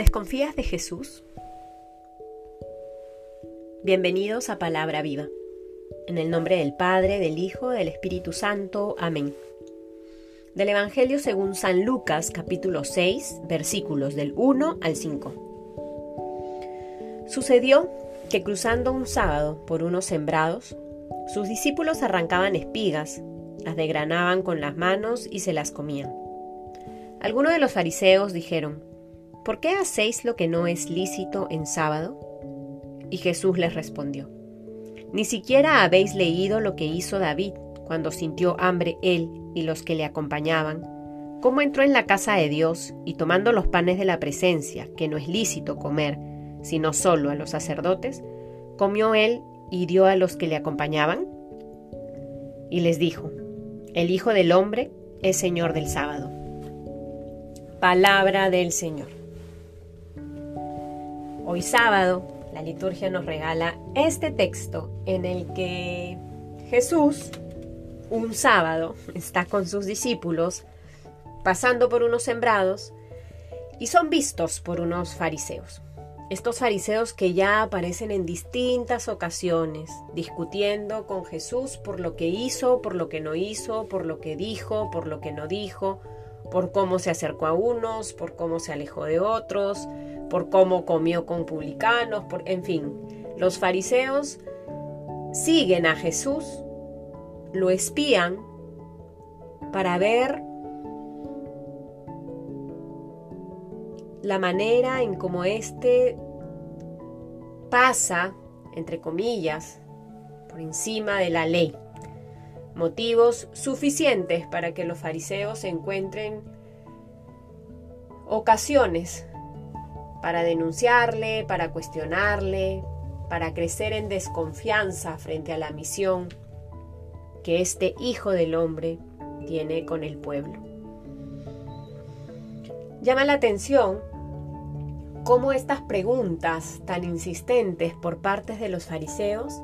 ¿Desconfías de Jesús? Bienvenidos a Palabra Viva. En el nombre del Padre, del Hijo, del Espíritu Santo. Amén. Del Evangelio según San Lucas, capítulo 6, versículos del 1 al 5. Sucedió que cruzando un sábado por unos sembrados, sus discípulos arrancaban espigas, las degranaban con las manos y se las comían. Algunos de los fariseos dijeron, ¿por qué hacéis lo que no es lícito en sábado? Y Jesús les respondió, Ni siquiera habéis leído lo que hizo David cuando sintió hambre él y los que le acompañaban, cómo entró en la casa de Dios y tomando los panes de la presencia, que no es lícito comer, sino solo a los sacerdotes, comió él y dio a los que le acompañaban? Y les dijo, El Hijo del Hombre es Señor del sábado. Palabra del Señor. Hoy sábado, la liturgia nos regala este texto en el que Jesús, un sábado, está con sus discípulos pasando por unos sembrados y son vistos por unos fariseos. Estos fariseos que ya aparecen en distintas ocasiones, discutiendo con Jesús por lo que hizo, por lo que no hizo, por lo que dijo, por lo que no dijo, por cómo se acercó a unos, por cómo se alejó de otros, por cómo comió con publicanos, por, en fin, los fariseos siguen a Jesús, lo espían para ver la manera en cómo éste pasa, entre comillas, por encima de la ley. Motivos suficientes para que los fariseos encuentren ocasiones para denunciarle, para cuestionarle, para crecer en desconfianza frente a la misión que este Hijo del Hombre tiene con el pueblo. Llama la atención cómo estas preguntas tan insistentes por parte de los fariseos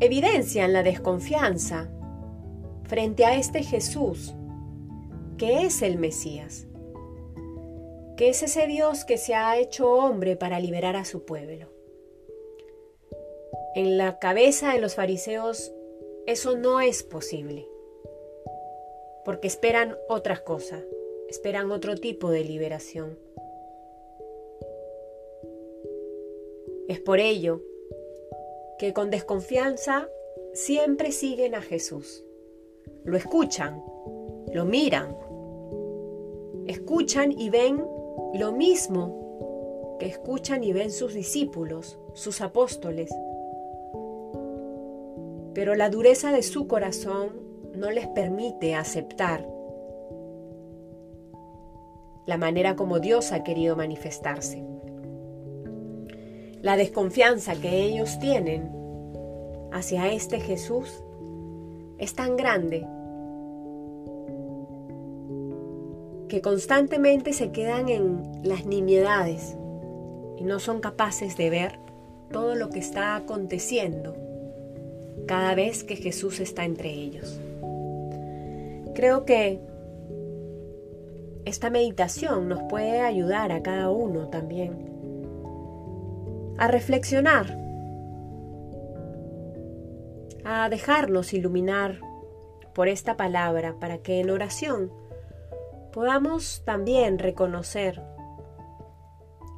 evidencian la desconfianza frente a este Jesús, que es el Mesías, que es ese Dios que se ha hecho hombre para liberar a su pueblo. En la cabeza de los fariseos eso no es posible, porque esperan otras cosas, esperan otro tipo de liberación. Es por ello que con desconfianza siempre siguen a Jesús. Lo escuchan, lo miran, escuchan y ven lo mismo que escuchan y ven sus discípulos, sus apóstoles. Pero la dureza de su corazón no les permite aceptar la manera como Dios ha querido manifestarse. La desconfianza que ellos tienen hacia este Jesús es tan grande que constantemente se quedan en las nimiedades y no son capaces de ver todo lo que está aconteciendo cada vez que Jesús está entre ellos. Creo que esta meditación nos puede ayudar a cada uno también a reflexionar, a dejarnos iluminar por esta palabra para que en oración podamos también reconocer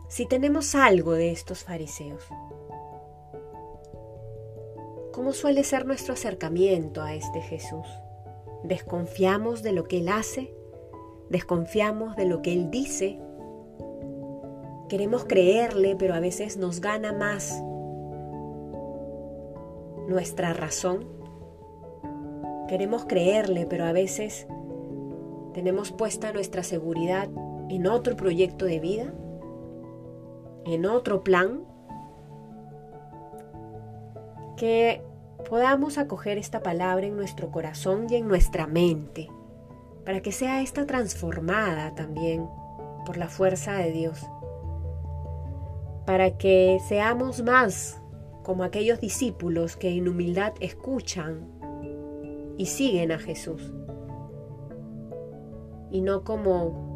si tenemos algo de estos fariseos. ¿Cómo suele ser nuestro acercamiento a este Jesús? ¿Desconfiamos de lo que Él hace? ¿Desconfiamos de lo que Él dice? Queremos creerle, pero a veces nos gana más nuestra razón. Queremos creerle, pero a veces tenemos puesta nuestra seguridad en otro proyecto de vida, en otro plan, que podamos acoger esta palabra en nuestro corazón y en nuestra mente, para que sea esta transformada también por la fuerza de Dios, para que seamos más como aquellos discípulos que en humildad escuchan y siguen a Jesús y no como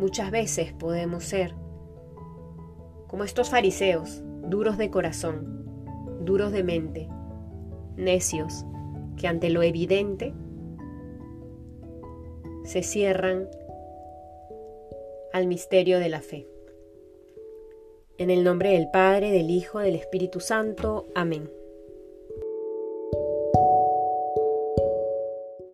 Muchas veces podemos ser como estos fariseos, duros de corazón, duros de mente, necios, que ante lo evidente se cierran al misterio de la fe. En el nombre del Padre, del Hijo, del Espíritu Santo. Amén.